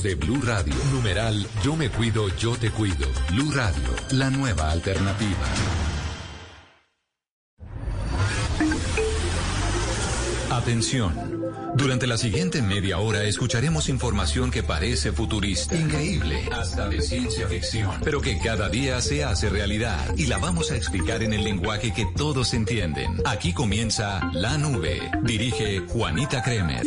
De Blue Radio, numeral Yo me cuido, yo te cuido. Blue Radio, la nueva alternativa. Atención. Durante la siguiente media hora escucharemos información que parece futurista, increíble, hasta de ciencia ficción, pero que cada día se hace realidad y la vamos a explicar en el lenguaje que todos entienden. Aquí comienza La Nube. Dirige Juanita Kremer.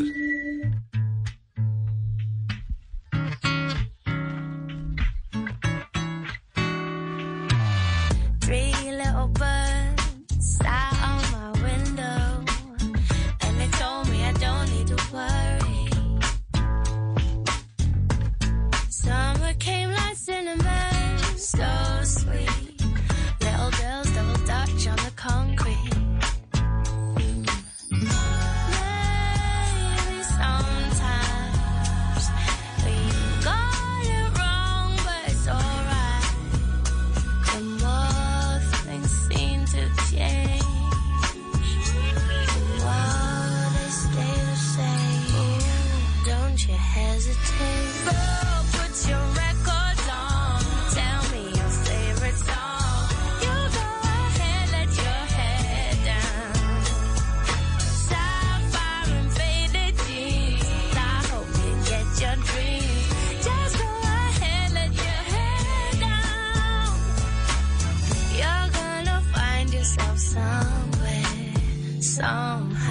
some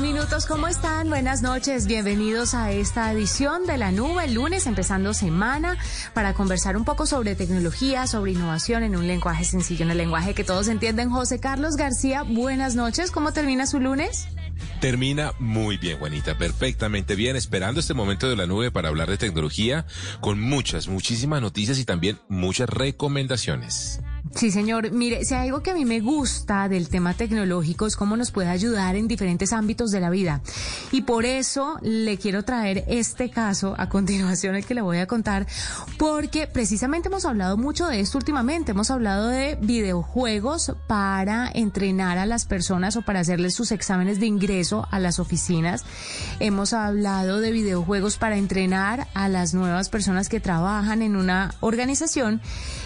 noche, 32 minutos. ¿Cómo están? Buenas noches. Bienvenidos a esta edición de La Nube, el lunes, empezando semana, para conversar un poco sobre tecnología, sobre innovación en un lenguaje sencillo, en el lenguaje que todos entienden. José Carlos García, buenas noches. ¿Cómo termina su lunes? Termina muy bien, Juanita, perfectamente bien, esperando este momento de la nube para hablar de tecnología con muchas, muchísimas noticias y también muchas recomendaciones. Sí, señor. Mire, si hay algo que a mí me gusta del tema tecnológico es cómo nos puede ayudar en diferentes ámbitos de la vida. Y por eso le quiero traer este caso a continuación, el que le voy a contar, porque precisamente hemos hablado mucho de esto últimamente. Hemos hablado de videojuegos para entrenar a las personas o para hacerles sus exámenes de ingreso a las oficinas. Hemos hablado de videojuegos para entrenar a las nuevas personas que trabajan en una organización.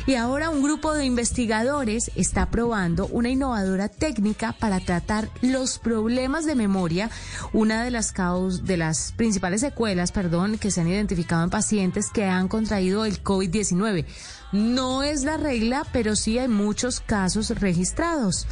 Y ahora un grupo de investigadores está probando una innovadora técnica para tratar los problemas de memoria, una de las causas, de las principales secuelas, perdón, que se han identificado en pacientes que han contraído el COVID-19. No es la regla, pero sí hay muchos casos registrados.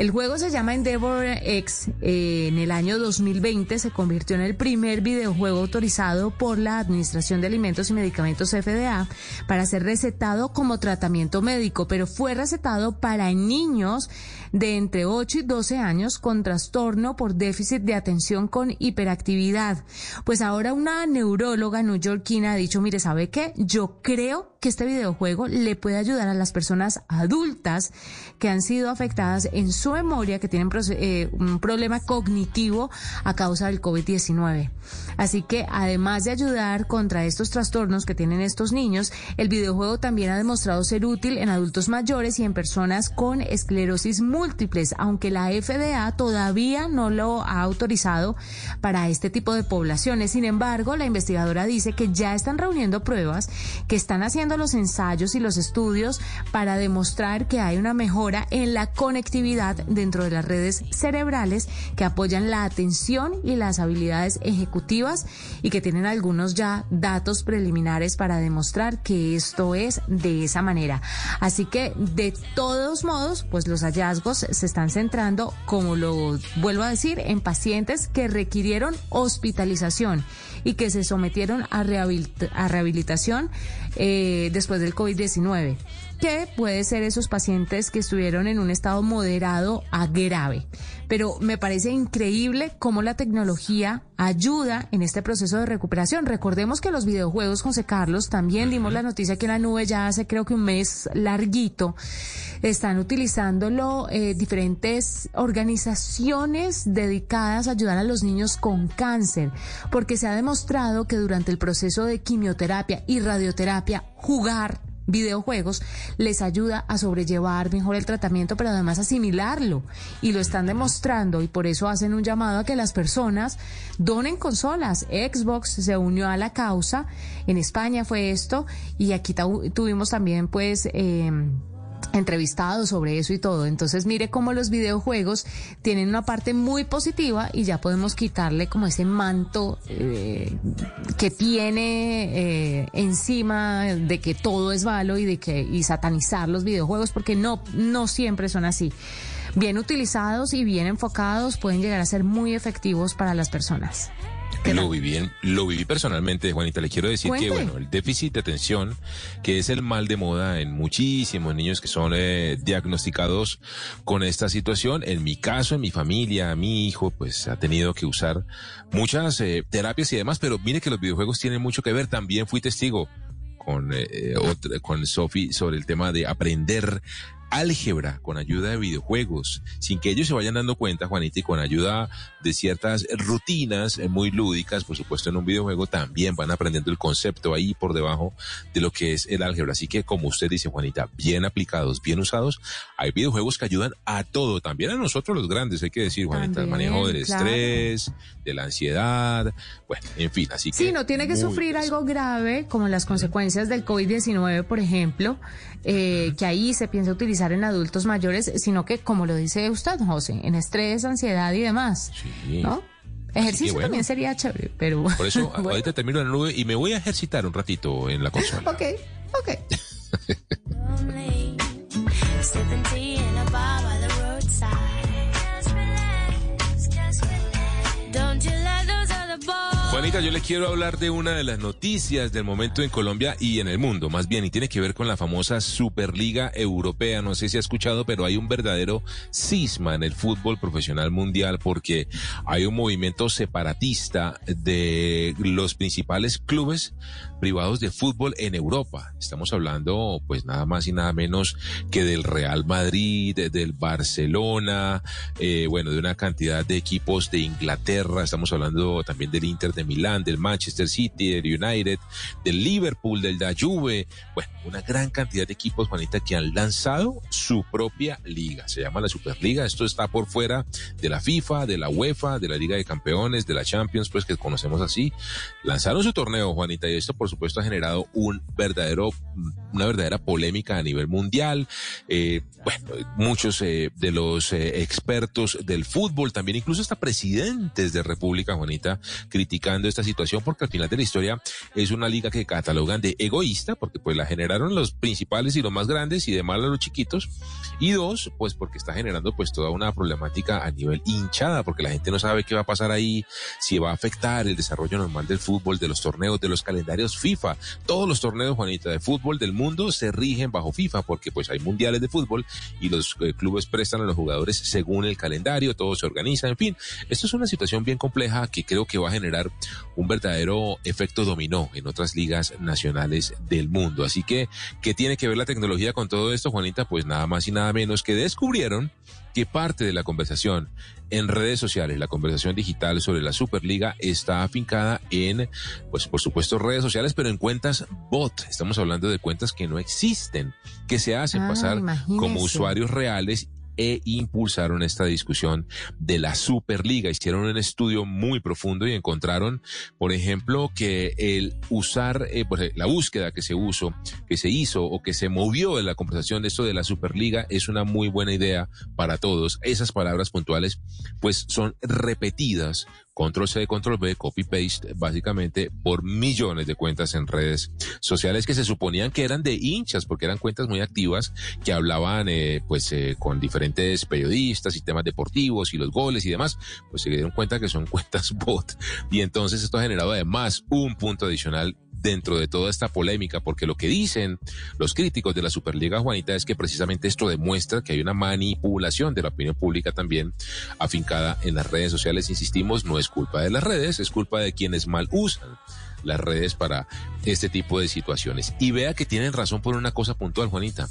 El juego se llama Endeavor X. Eh, en el año 2020 se convirtió en el primer videojuego autorizado por la Administración de Alimentos y Medicamentos FDA para ser recetado como tratamiento médico, pero fue recetado para niños de entre 8 y 12 años con trastorno por déficit de atención con hiperactividad. Pues ahora una neuróloga neoyorquina ha dicho, mire, ¿sabe qué? Yo creo que este videojuego le puede ayudar a las personas adultas que han sido afectadas en su memoria, que tienen eh, un problema cognitivo a causa del COVID-19. Así que además de ayudar contra estos trastornos que tienen estos niños, el videojuego también ha demostrado ser útil en adultos mayores mayores y en personas con esclerosis múltiples, aunque la FDA todavía no lo ha autorizado para este tipo de poblaciones. Sin embargo, la investigadora dice que ya están reuniendo pruebas, que están haciendo los ensayos y los estudios para demostrar que hay una mejora en la conectividad dentro de las redes cerebrales que apoyan la atención y las habilidades ejecutivas y que tienen algunos ya datos preliminares para demostrar que esto es de esa manera. Así que de todos modos, pues los hallazgos se están centrando, como lo vuelvo a decir, en pacientes que requirieron hospitalización y que se sometieron a, rehabilita- a rehabilitación eh, después del COVID-19 que puede ser esos pacientes que estuvieron en un estado moderado a grave. Pero me parece increíble cómo la tecnología ayuda en este proceso de recuperación. Recordemos que los videojuegos, José Carlos, también dimos la noticia que en la nube ya hace creo que un mes larguito, están utilizándolo eh, diferentes organizaciones dedicadas a ayudar a los niños con cáncer, porque se ha demostrado que durante el proceso de quimioterapia y radioterapia, jugar videojuegos les ayuda a sobrellevar mejor el tratamiento, pero además asimilarlo. Y lo están demostrando y por eso hacen un llamado a que las personas donen consolas. Xbox se unió a la causa. En España fue esto y aquí tu- tuvimos también pues... Eh, entrevistados sobre eso y todo. Entonces mire cómo los videojuegos tienen una parte muy positiva y ya podemos quitarle como ese manto eh, que tiene eh, encima de que todo es malo y de que y satanizar los videojuegos porque no no siempre son así. Bien utilizados y bien enfocados pueden llegar a ser muy efectivos para las personas. ¿Qué Lo viví, en- lo viví personalmente, Juanita. Le quiero decir que, bueno, el déficit de atención, que es el mal de moda en muchísimos niños que son eh, diagnosticados con esta situación. En mi caso, en mi familia, mi hijo, pues ha tenido que usar muchas eh, terapias y demás, pero mire que los videojuegos tienen mucho que ver. También fui testigo con, eh, otra- con Sofi sobre el tema de aprender álgebra con ayuda de videojuegos, sin que ellos se vayan dando cuenta, Juanita, y con ayuda de ciertas rutinas eh, muy lúdicas, por supuesto en un videojuego también van aprendiendo el concepto ahí por debajo de lo que es el álgebra. Así que como usted dice, Juanita, bien aplicados, bien usados, hay videojuegos que ayudan a todo, también a nosotros los grandes, hay que decir, Juanita, el manejo del claro. estrés, de la ansiedad, bueno, en fin, así que... Sí, no tiene que sufrir algo grave como las consecuencias del COVID-19, por ejemplo, eh, que ahí se piensa utilizar en adultos mayores, sino que, como lo dice usted, José, en estrés, ansiedad y demás. Sí. ¿No? Ejercicio bueno. también sería chévere, pero... Por eso, bueno, ahorita termino la nube y me voy a ejercitar un ratito en la consola. Ok, ok. Juanita, yo le quiero hablar de una de las noticias del momento en Colombia y en el mundo, más bien, y tiene que ver con la famosa Superliga Europea. No sé si ha escuchado, pero hay un verdadero cisma en el fútbol profesional mundial porque hay un movimiento separatista de los principales clubes privados de fútbol en Europa. Estamos hablando, pues nada más y nada menos que del Real Madrid, de- del Barcelona, eh, bueno, de una cantidad de equipos de Inglaterra. Estamos hablando también del Inter de Milán, del Manchester City, del United, del Liverpool, del da Juve. Bueno, una gran cantidad de equipos, Juanita, que han lanzado su propia liga. Se llama la Superliga. Esto está por fuera de la FIFA, de la UEFA, de la Liga de Campeones, de la Champions, pues que conocemos así. Lanzaron su torneo, Juanita, y esto, por supuesto, ha generado un verdadero, una verdadera polémica a nivel mundial. Eh, bueno, muchos eh, de los eh, expertos del fútbol, también incluso hasta presidentes de República, Juanita, criticando esta situación, porque al final de la historia es una liga que catalogan de egoísta, porque pues la generaron los principales y los más grandes y de mal a los chiquitos. Y dos, pues porque está generando pues toda una problemática a nivel hinchada, porque la gente no sabe qué va a pasar ahí, si va a afectar el desarrollo normal del fútbol, de los torneos, de los calendarios FIFA. Todos los torneos, Juanita, de fútbol del mundo se rigen bajo FIFA, porque pues hay mundiales de fútbol y los eh, clubes prestan a los jugadores según el calendario, todo se organiza, en fin. Esto es una situación bien compleja que creo que va a generar un verdadero efecto dominó en otras ligas nacionales del mundo. Así que, ¿qué tiene que ver la tecnología con todo esto, Juanita? Pues nada más y nada menos que descubrieron que parte de la conversación en redes sociales, la conversación digital sobre la Superliga está afincada en, pues por supuesto, redes sociales, pero en cuentas bot. Estamos hablando de cuentas que no existen, que se hacen Ah, pasar como usuarios reales e impulsaron esta discusión de la Superliga. Hicieron un estudio muy profundo y encontraron, por ejemplo, que el usar, eh, pues, la búsqueda que se usó, que se hizo o que se movió en la conversación de esto de la Superliga es una muy buena idea para todos. Esas palabras puntuales, pues, son repetidas control C, control V, copy paste, básicamente por millones de cuentas en redes sociales que se suponían que eran de hinchas, porque eran cuentas muy activas que hablaban eh, pues eh, con diferentes periodistas y temas deportivos y los goles y demás, pues se dieron cuenta que son cuentas bot. Y entonces esto ha generado además un punto adicional dentro de toda esta polémica, porque lo que dicen los críticos de la Superliga Juanita es que precisamente esto demuestra que hay una manipulación de la opinión pública también afincada en las redes sociales. Insistimos, no es culpa de las redes, es culpa de quienes mal usan las redes para este tipo de situaciones. Y vea que tienen razón por una cosa puntual, Juanita.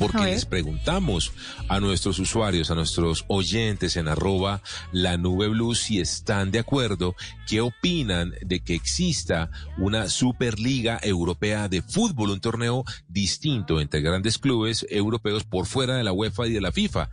Porque les preguntamos a nuestros usuarios, a nuestros oyentes en arroba la nube blue si están de acuerdo, qué opinan de que exista una Superliga Europea de Fútbol, un torneo distinto entre grandes clubes europeos por fuera de la UEFA y de la FIFA.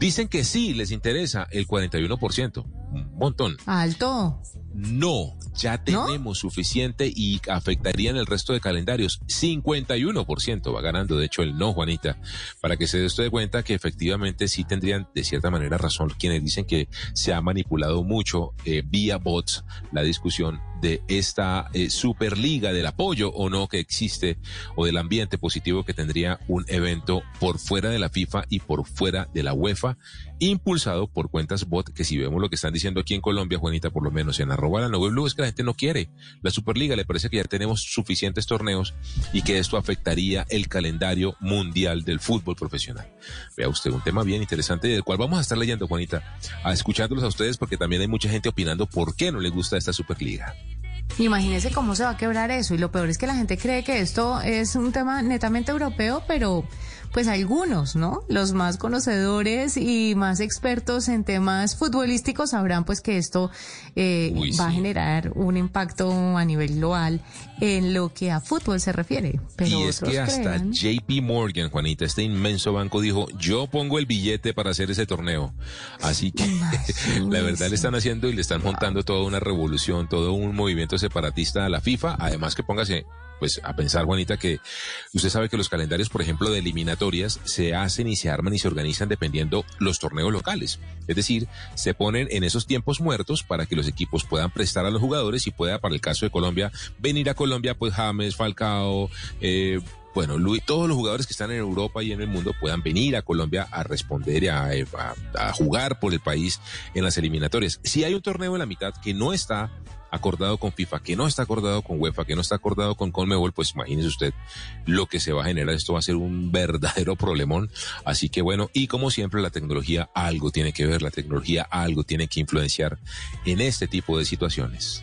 Dicen que sí, les interesa el 41%, un montón. Alto. No, ya ¿No? tenemos suficiente y afectarían el resto de calendarios. 51% va ganando, de hecho, el no, Juanita, para que se dé cuenta que efectivamente sí tendrían de cierta manera razón quienes dicen que se ha manipulado mucho eh, vía bots la discusión de esta eh, Superliga, del apoyo o no que existe o del ambiente positivo que tendría un evento por fuera de la FIFA y por fuera de la UEFA, impulsado por cuentas bot, que si vemos lo que están diciendo aquí en Colombia, Juanita, por lo menos en arroba la nube blue, es que la gente no quiere la Superliga, le parece que ya tenemos suficientes torneos y que esto afectaría el calendario mundial del fútbol profesional. Vea usted, un tema bien interesante del cual vamos a estar leyendo, Juanita, a escuchándolos a ustedes porque también hay mucha gente opinando por qué no le gusta esta Superliga. Imagínese cómo se va a quebrar eso. Y lo peor es que la gente cree que esto es un tema netamente europeo, pero pues algunos, ¿no? Los más conocedores y más expertos en temas futbolísticos sabrán pues que esto eh, Uy, va a generar un impacto a nivel global en lo que a fútbol se refiere. Pero y es que hasta JP Morgan, Juanita, este inmenso banco dijo, yo pongo el billete para hacer ese torneo. Así que la verdad le están haciendo y le están montando toda una revolución, todo un movimiento separatista a la FIFA. Además que póngase pues a pensar, Juanita, que usted sabe que los calendarios, por ejemplo, de eliminatorias se hacen y se arman y se organizan dependiendo los torneos locales. Es decir, se ponen en esos tiempos muertos para que los equipos puedan prestar a los jugadores y pueda, para el caso de Colombia, venir a Colombia, pues James, Falcao, eh, bueno, Luis, todos los jugadores que están en Europa y en el mundo puedan venir a Colombia a responder, a, a- a jugar por el país en las eliminatorias. Si hay un torneo en la mitad que no está acordado con FIFA, que no está acordado con UEFA, que no está acordado con Conmebol, pues imagínese usted lo que se va a generar. Esto va a ser un verdadero problemón. Así que bueno, y como siempre la tecnología algo tiene que ver, la tecnología algo tiene que influenciar en este tipo de situaciones.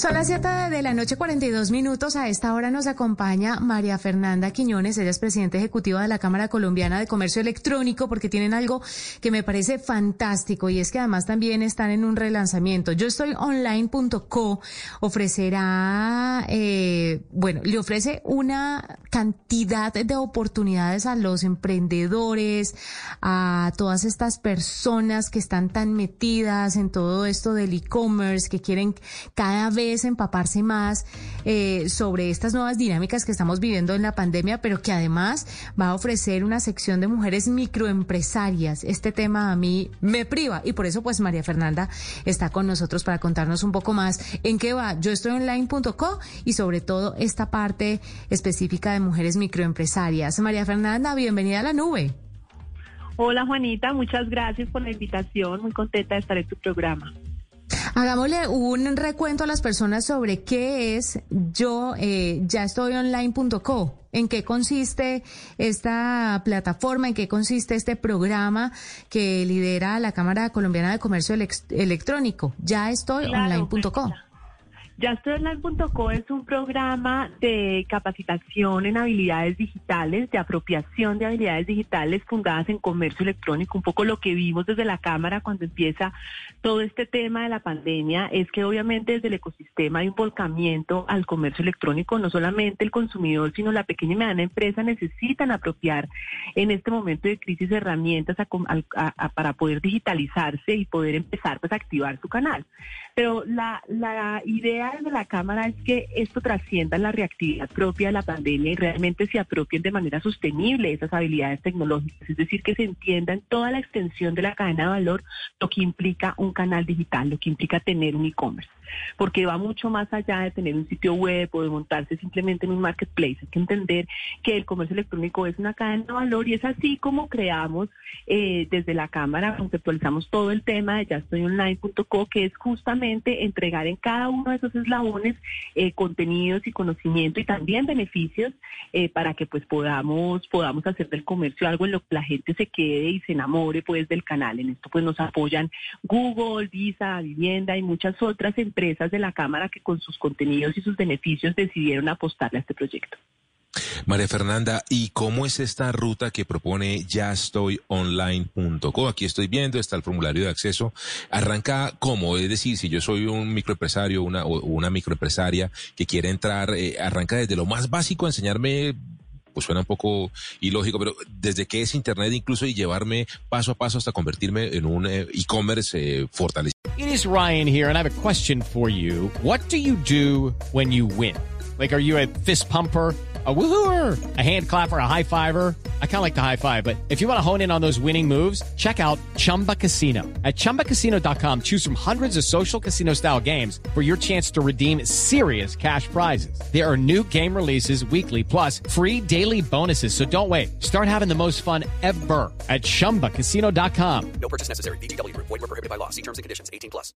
Son las 7 de la noche, 42 minutos. A esta hora nos acompaña María Fernanda Quiñones. Ella es presidenta ejecutiva de la Cámara Colombiana de Comercio Electrónico porque tienen algo que me parece fantástico y es que además también están en un relanzamiento. Yo estoy online.co ofrecerá, eh, bueno, le ofrece una cantidad de oportunidades a los emprendedores, a todas estas personas que están tan metidas en todo esto del e-commerce, que quieren cada vez empaparse más eh, sobre estas nuevas dinámicas que estamos viviendo en la pandemia, pero que además va a ofrecer una sección de mujeres microempresarias. Este tema a mí me priva y por eso pues María Fernanda está con nosotros para contarnos un poco más en qué va yo estoy online.co y sobre todo esta parte específica de mujeres microempresarias. María Fernanda, bienvenida a la nube. Hola Juanita, muchas gracias por la invitación, muy contenta de estar en tu programa. Hagámosle un recuento a las personas sobre qué es yo eh, ya estoy online.co. ¿En qué consiste esta plataforma? ¿En qué consiste este programa que lidera la Cámara Colombiana de Comercio Elec- Electrónico? Ya estoy Claro, online.co. YaStoyOnline.co es un programa de capacitación en habilidades digitales, de apropiación de habilidades digitales fundadas en comercio electrónico. Un poco lo que vimos desde la Cámara cuando empieza todo este tema de la pandemia es que obviamente desde el ecosistema hay un volcamiento al comercio electrónico. No solamente el consumidor, sino la pequeña y mediana empresa necesitan apropiar en este momento de crisis herramientas a a- a- para poder digitalizarse y poder empezar pues, a activar su canal. Pero la, la idea de la Cámara es que esto trascienda la reactividad propia de la pandemia y realmente se apropien de manera sostenible esas habilidades tecnológicas, es decir, que se entienda en toda la extensión de la cadena de valor lo que implica un canal digital, lo que implica tener un e-commerce, porque va mucho más allá de tener un sitio web o de montarse simplemente en un marketplace. Hay que entender que el comercio electrónico es una cadena de valor y es así como creamos eh, desde la Cámara, conceptualizamos todo el tema de yaestoyonline.co, que es justamente entregar en cada uno de esos eslabones eh, contenidos y conocimiento y también beneficios eh, para que pues podamos, podamos hacer del comercio algo en lo que la gente se quede y se enamore pues del canal. En esto pues nos apoyan Google, Visa, Vivienda y muchas otras empresas de la Cámara que con sus contenidos y sus beneficios decidieron apostarle a este proyecto. María Fernanda, ¿y cómo es esta ruta que propone yaestoyonline.co? Aquí estoy viendo, está el formulario de acceso. Arranca cómo, es decir, si yo soy un microempresario una, o una microempresaria que quiere entrar, eh, arranca desde lo más básico, enseñarme pues suena un poco ilógico, pero desde que es Internet incluso y llevarme paso a paso hasta convertirme en un eh, e-commerce eh, fortalecido. It is Ryan here, and I have a question for you. What do you do when you win? Like, are you a fist pumper? A woohooer, a hand clapper, a high fiver. I kind of like the high five, but if you want to hone in on those winning moves, check out Chumba Casino. At chumbacasino.com, choose from hundreds of social casino style games for your chance to redeem serious cash prizes. There are new game releases weekly, plus free daily bonuses. So don't wait. Start having the most fun ever at chumbacasino.com. No purchase necessary. BGW. Void were prohibited by law. See terms and conditions. 18 plus.